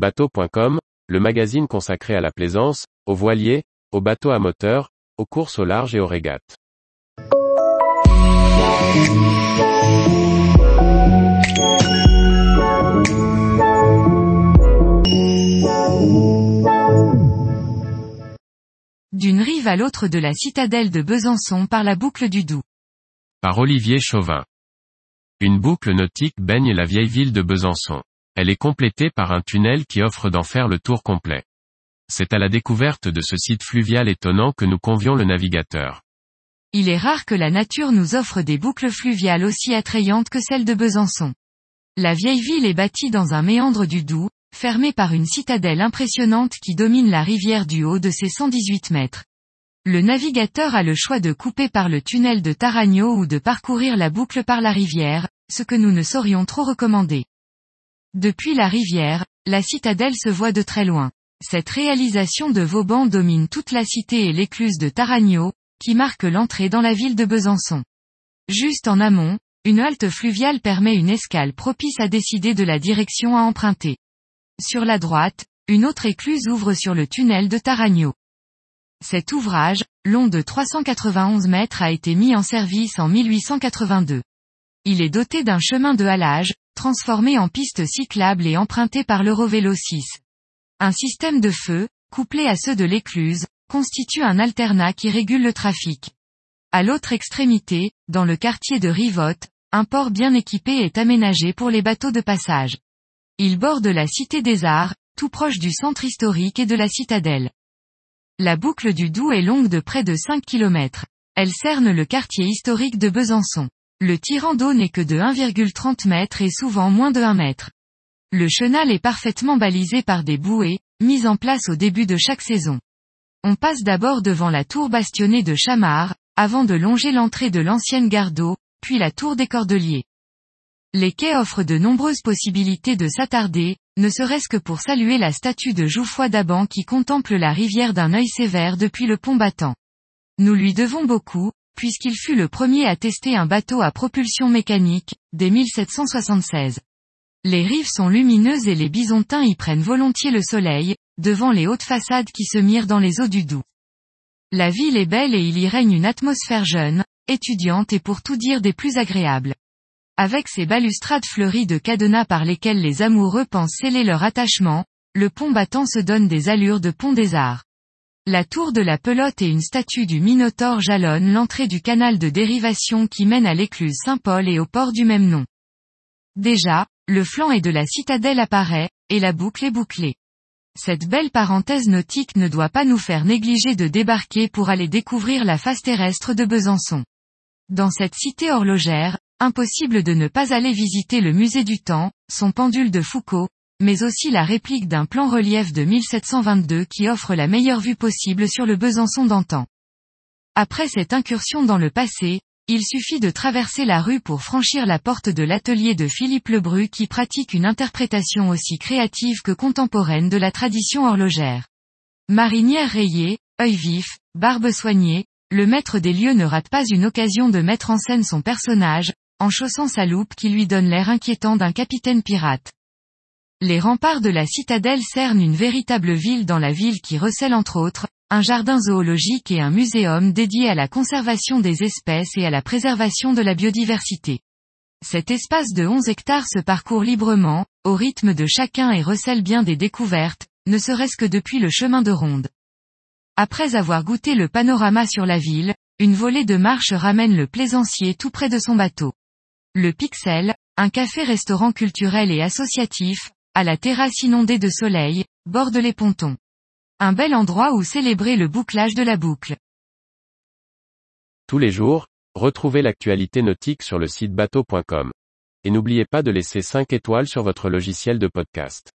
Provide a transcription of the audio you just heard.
Bateau.com, le magazine consacré à la plaisance, aux voiliers, aux bateaux à moteur, aux courses au large et aux régates. D'une rive à l'autre de la citadelle de Besançon par la boucle du Doubs. Par Olivier Chauvin. Une boucle nautique baigne la vieille ville de Besançon. Elle est complétée par un tunnel qui offre d'en faire le tour complet. C'est à la découverte de ce site fluvial étonnant que nous convions le navigateur. Il est rare que la nature nous offre des boucles fluviales aussi attrayantes que celle de Besançon. La vieille ville est bâtie dans un méandre du Doubs, fermée par une citadelle impressionnante qui domine la rivière du haut de ses 118 mètres. Le navigateur a le choix de couper par le tunnel de Taragno ou de parcourir la boucle par la rivière, ce que nous ne saurions trop recommander. Depuis la rivière, la citadelle se voit de très loin. Cette réalisation de Vauban domine toute la cité et l'écluse de Taragno, qui marque l'entrée dans la ville de Besançon. Juste en amont, une halte fluviale permet une escale propice à décider de la direction à emprunter. Sur la droite, une autre écluse ouvre sur le tunnel de Taragno. Cet ouvrage, long de 391 mètres a été mis en service en 1882. Il est doté d'un chemin de halage, transformé en piste cyclable et emprunté par l'Eurovélo 6. Un système de feu, couplé à ceux de l'écluse, constitue un alternat qui régule le trafic. À l'autre extrémité, dans le quartier de Rivotte, un port bien équipé est aménagé pour les bateaux de passage. Il borde la Cité des Arts, tout proche du centre historique et de la citadelle. La boucle du Doubs est longue de près de 5 km. Elle cerne le quartier historique de Besançon. Le tirant d'eau n'est que de 1,30 m et souvent moins de 1 m. Le chenal est parfaitement balisé par des bouées, mises en place au début de chaque saison. On passe d'abord devant la tour bastonnée de Chamard, avant de longer l'entrée de l'ancienne gare d'eau, puis la tour des Cordeliers. Les quais offrent de nombreuses possibilités de s'attarder, ne serait-ce que pour saluer la statue de Jouffroy d'Aban qui contemple la rivière d'un œil sévère depuis le pont battant. Nous lui devons beaucoup, puisqu'il fut le premier à tester un bateau à propulsion mécanique, dès 1776. Les rives sont lumineuses et les bisontins y prennent volontiers le soleil, devant les hautes façades qui se mirent dans les eaux du Doubs. La ville est belle et il y règne une atmosphère jeune, étudiante et pour tout dire des plus agréables. Avec ses balustrades fleuries de cadenas par lesquelles les amoureux pensent sceller leur attachement, le pont battant se donne des allures de pont des arts. La tour de la pelote et une statue du Minotaure jalonnent l'entrée du canal de dérivation qui mène à l'écluse Saint-Paul et au port du même nom. Déjà, le flanc est de la citadelle apparaît, et la boucle est bouclée. Cette belle parenthèse nautique ne doit pas nous faire négliger de débarquer pour aller découvrir la face terrestre de Besançon. Dans cette cité horlogère, Impossible de ne pas aller visiter le musée du temps, son pendule de Foucault, mais aussi la réplique d'un plan relief de 1722 qui offre la meilleure vue possible sur le Besançon d'antan. Après cette incursion dans le passé, il suffit de traverser la rue pour franchir la porte de l'atelier de Philippe Lebru qui pratique une interprétation aussi créative que contemporaine de la tradition horlogère. Marinière rayée, œil vif, barbe soignée, le maître des lieux ne rate pas une occasion de mettre en scène son personnage, en chaussant sa loupe qui lui donne l'air inquiétant d'un capitaine pirate. Les remparts de la citadelle cernent une véritable ville dans la ville qui recèle entre autres, un jardin zoologique et un muséum dédié à la conservation des espèces et à la préservation de la biodiversité. Cet espace de 11 hectares se parcourt librement, au rythme de chacun et recèle bien des découvertes, ne serait-ce que depuis le chemin de ronde. Après avoir goûté le panorama sur la ville, une volée de marche ramène le plaisancier tout près de son bateau. Le Pixel, un café-restaurant culturel et associatif, à la terrasse inondée de soleil, borde les pontons. Un bel endroit où célébrer le bouclage de la boucle. Tous les jours, retrouvez l'actualité nautique sur le site bateau.com. Et n'oubliez pas de laisser 5 étoiles sur votre logiciel de podcast.